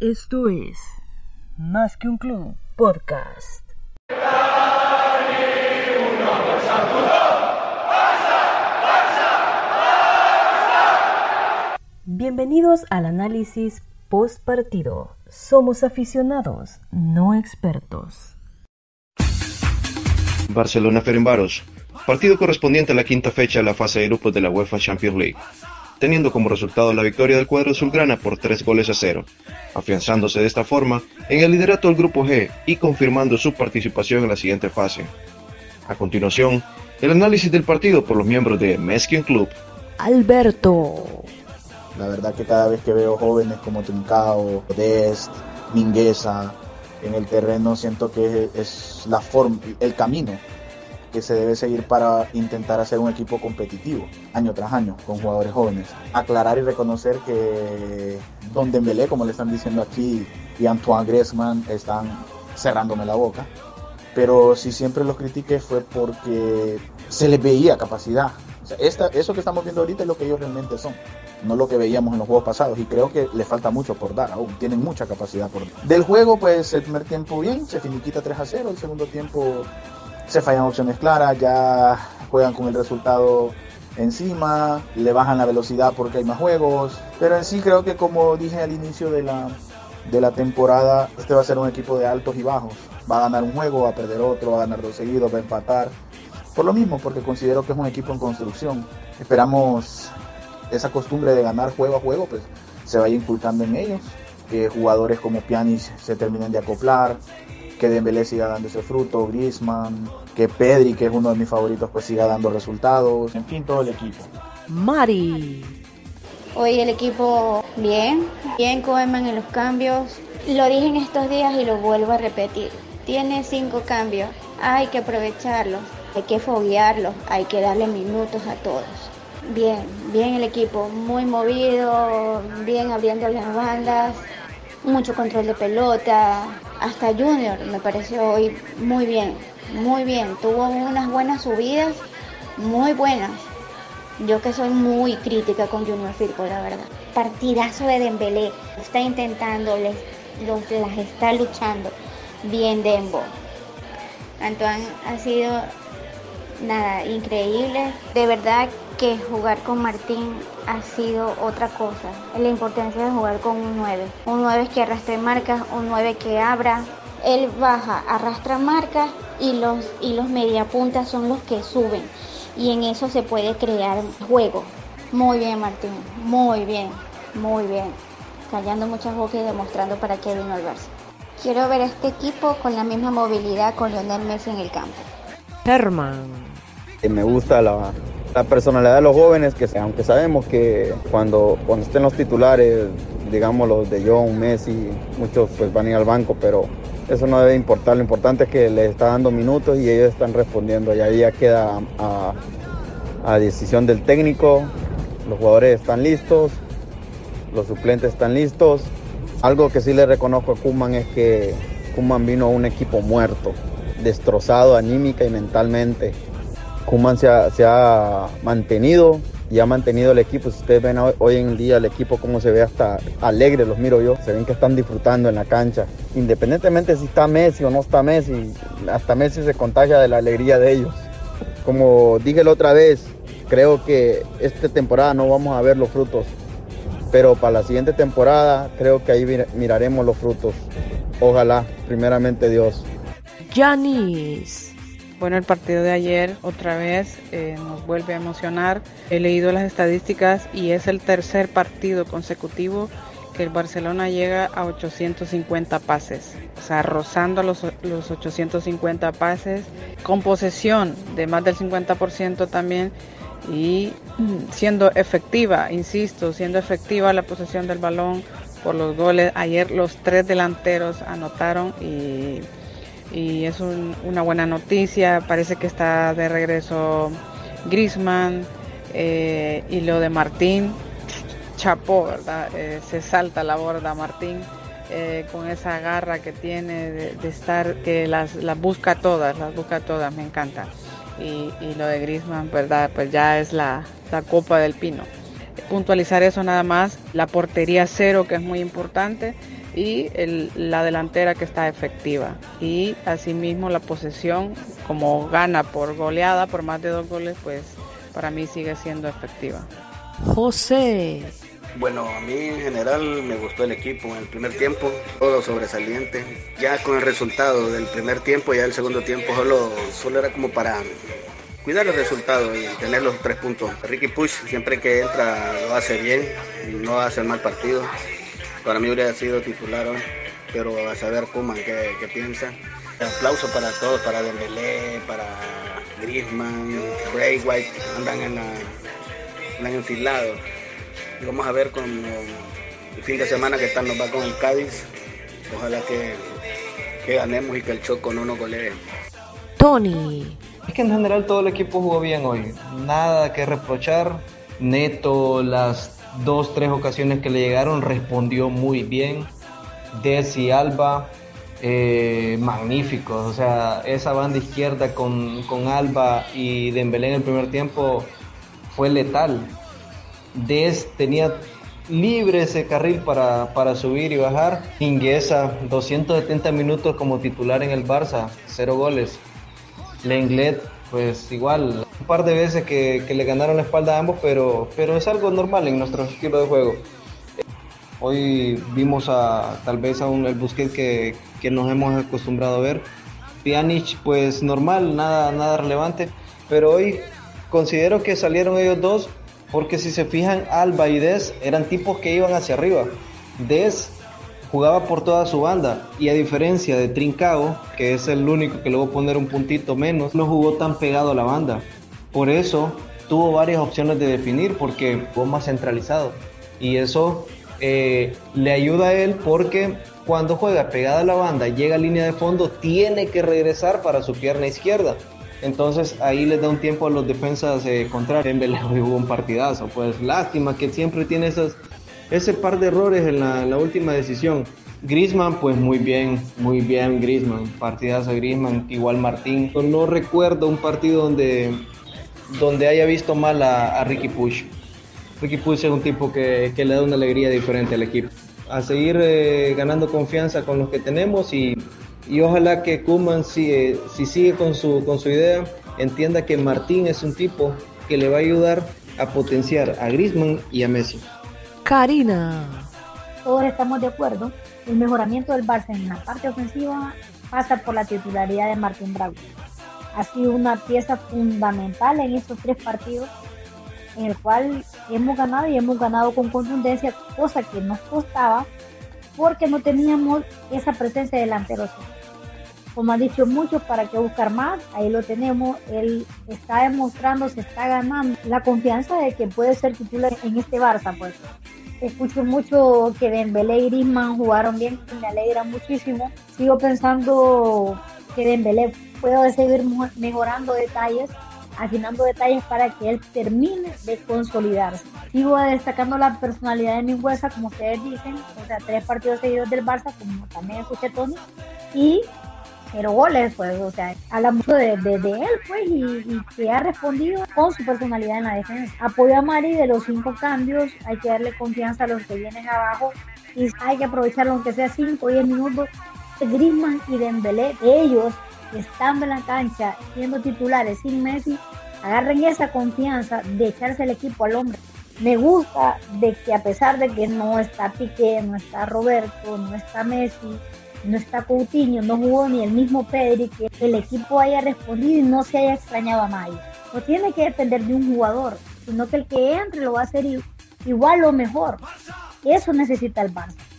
Esto es Más que un club podcast. Bienvenidos al análisis post partido. Somos aficionados, no expertos. Barcelona Ferenbaros, partido correspondiente a la quinta fecha de la fase de grupos de la UEFA Champions League, teniendo como resultado la victoria del cuadro azulgrana por tres goles a cero, afianzándose de esta forma en el liderato del grupo G y confirmando su participación en la siguiente fase. A continuación, el análisis del partido por los miembros de Meskin Club. Alberto. La verdad que cada vez que veo jóvenes como Trincao, Dest, Mingueza en el terreno, siento que es la forma, el camino que se debe seguir para intentar hacer un equipo competitivo año tras año con jugadores jóvenes. Aclarar y reconocer que Don Dembélé, como le están diciendo aquí, y Antoine Griezmann están cerrándome la boca. Pero si siempre los critiqué fue porque se les veía capacidad. O sea, esta, eso que estamos viendo ahorita es lo que ellos realmente son no lo que veíamos en los juegos pasados y creo que le falta mucho por dar aún, tienen mucha capacidad por dar. Del juego pues el primer tiempo bien, se finiquita 3 a 0, el segundo tiempo se fallan opciones claras, ya juegan con el resultado encima, le bajan la velocidad porque hay más juegos, pero en sí creo que como dije al inicio de la, de la temporada, este va a ser un equipo de altos y bajos, va a ganar un juego, va a perder otro, va a ganar dos seguidos, va a empatar, por lo mismo, porque considero que es un equipo en construcción, esperamos esa costumbre de ganar juego a juego, pues se vaya inculcando en ellos, que jugadores como Pjanic se terminen de acoplar, que Dembélé siga dando ese fruto, Griezmann, que Pedri, que es uno de mis favoritos, pues siga dando resultados, en fin, todo el equipo. Mari. Hoy el equipo bien, bien Koeman en los cambios. Lo dije en estos días y lo vuelvo a repetir. Tiene cinco cambios, hay que aprovecharlos, hay que foguearlos, hay que darle minutos a todos. Bien, bien el equipo, muy movido, bien abriendo las bandas, mucho control de pelota, hasta Junior me pareció hoy muy bien, muy bien, tuvo unas buenas subidas, muy buenas. Yo que soy muy crítica con Junior Firpo, la verdad. Partidazo de Dembélé, está intentando, les, los, las está luchando. Bien Dembo. Antoine ha sido nada, increíble. De verdad que jugar con Martín ha sido otra cosa. La importancia de jugar con un 9. Un 9 que arrastre marcas, un 9 que abra. Él baja, arrastra marcas y los, y los mediapuntas son los que suben. Y en eso se puede crear juego. Muy bien Martín, muy bien, muy bien. Callando muchas bocas y demostrando para qué vino el Barça. Quiero ver a este equipo con la misma movilidad con Lionel Messi en el campo. Herman. Me gusta la, la personalidad de los jóvenes, que aunque sabemos que cuando, cuando estén los titulares, digamos los de John, Messi, muchos pues van a ir al banco, pero eso no debe importar. Lo importante es que les está dando minutos y ellos están respondiendo. Y ahí ya queda a, a decisión del técnico. Los jugadores están listos, los suplentes están listos. Algo que sí le reconozco a Kuman es que Kuman vino a un equipo muerto, destrozado anímica y mentalmente. Kuman se ha, mantenido y ha mantenido el equipo. Si ustedes ven hoy, en día el equipo como se ve hasta alegre, los miro yo, se ven que están disfrutando en la cancha. Independientemente si está Messi o no está Messi, hasta Messi se contagia de la alegría de ellos. Como dije la otra vez, creo que esta temporada no vamos a ver los frutos, pero para la siguiente temporada creo que ahí miraremos los frutos. Ojalá, primeramente Dios. Janis. Bueno, el partido de ayer otra vez eh, nos vuelve a emocionar. He leído las estadísticas y es el tercer partido consecutivo que el Barcelona llega a 850 pases. O sea, rozando los, los 850 pases, con posesión de más del 50% también y siendo efectiva, insisto, siendo efectiva la posesión del balón por los goles. Ayer los tres delanteros anotaron y y es un, una buena noticia. Parece que está de regreso Grisman eh, y lo de Martín. Chapó, ¿verdad? Eh, se salta la borda Martín eh, con esa garra que tiene de, estar, que las, las, busca todas, las busca todas, me encanta. Y, y lo de Grisman, ¿verdad? Pues ya es la, la copa del pino puntualizar eso nada más, la portería cero que es muy importante, y la delantera que está efectiva. Y asimismo la posesión, como gana por goleada, por más de dos goles, pues para mí sigue siendo efectiva. José. Bueno, a mí en general me gustó el equipo en el primer tiempo, todo sobresaliente. Ya con el resultado del primer tiempo, ya el segundo tiempo solo, solo era como para cuidar el resultado y tener los tres puntos. Ricky Push siempre que entra lo hace bien, no hace el mal partido. Para mí hubiera sido titular hoy, pero a saber Kuman qué, qué piensa. Aplauso para todos, para Dembélé, para Griezmann, Bray White, andan en la, en la enfilado. Y vamos a ver con el fin de semana que están, nos va con el Cádiz. Ojalá que, que ganemos y que el Choco no nos golee. Tony. Es que en general todo el equipo jugó bien hoy. Nada que reprochar. Neto, las dos, tres ocasiones que le llegaron, respondió muy bien. Desi Alba, eh, magníficos. O sea, esa banda izquierda con, con Alba y Dembélé en el primer tiempo fue letal. Des tenía libre ese carril para, para subir y bajar. Inguesa, 270 minutos como titular en el Barça, cero goles. Lenglet, pues igual, par de veces que, le ganaron la espalda a ambos, pero, pero es algo normal en nuestro estilo de juego. Hoy vimos a tal vez a un el Busquets que, que nos hemos acostumbrado a ver. Pjanic, pues normal, nada, nada relevante, pero hoy considero que salieron ellos dos porque si se fijan, Alba y Des eran tipos que iban hacia arriba. Des jugaba por toda su banda y a diferencia de Trincao, que es el único que le voy a poner un puntito menos, no jugó tan pegado a la banda. Por eso tuvo varias opciones de definir porque fue más centralizado. Y eso eh, le ayuda a él porque cuando juega pegada a la banda, llega a línea de fondo, tiene que regresar para su pierna izquierda. Entonces ahí les da un tiempo a los defensas eh, contrarios. En hubo un partidazo. Pues lástima que siempre tiene esas, ese par de errores en la, última decisión. Grisman, pues muy bien, muy bien Grisman. Partidazo Grisman, igual Martín. No recuerdo un partido donde, donde haya visto mal a, Ricky Push. Ricky Push es un tipo que, le da una alegría diferente al equipo. A seguir eh, ganando confianza con los que tenemos y y ojalá que Kuman, si, si sigue con su, con su idea, entienda que Martín es un tipo que le va a ayudar a potenciar a Griezmann y a Messi. Karina. Todos estamos de acuerdo. El mejoramiento del Barça en la parte ofensiva pasa por la titularidad de Martín Bravo. Ha sido una pieza fundamental en estos tres partidos en el cual hemos ganado y hemos ganado con contundencia, cosa que nos costaba porque no teníamos esa presencia delantero. Como han dicho muchos, ¿para qué buscar más? Ahí lo tenemos. Él está demostrando, se está ganando la confianza de que puede ser titular en este Barça. Pues escucho mucho que Dembélé y Griezmann jugaron bien, me alegra muchísimo. Sigo pensando que Dembélé puede seguir mejorando detalles afinando detalles para que él termine de consolidarse. Sigo destacando la personalidad de Mingüesa, como ustedes dicen, o sea, tres partidos seguidos del Barça, como también escuché Tony, y cero goles, pues, o sea, habla mucho de, de, él, pues, y, que ha respondido con su personalidad en la defensa. Apoyo a Mari de los cinco cambios, hay que darle confianza a los que vienen abajo y hay que aprovecharlo aunque sea 5 o 10 minutos. Griezmann y Dembélé, ellos estando en la cancha, siendo titulares sin Messi, agarren esa confianza de echarse el equipo al hombre. Me gusta de que a pesar de que no está Piqué, no está Roberto, no está Messi, no está Coutinho, no jugó ni el mismo Pedri, que el equipo haya respondido y no se haya extrañado a nadie. No tiene que depender de un jugador, sino que el que entre lo va a hacer igual o mejor. Eso necesita el Barça.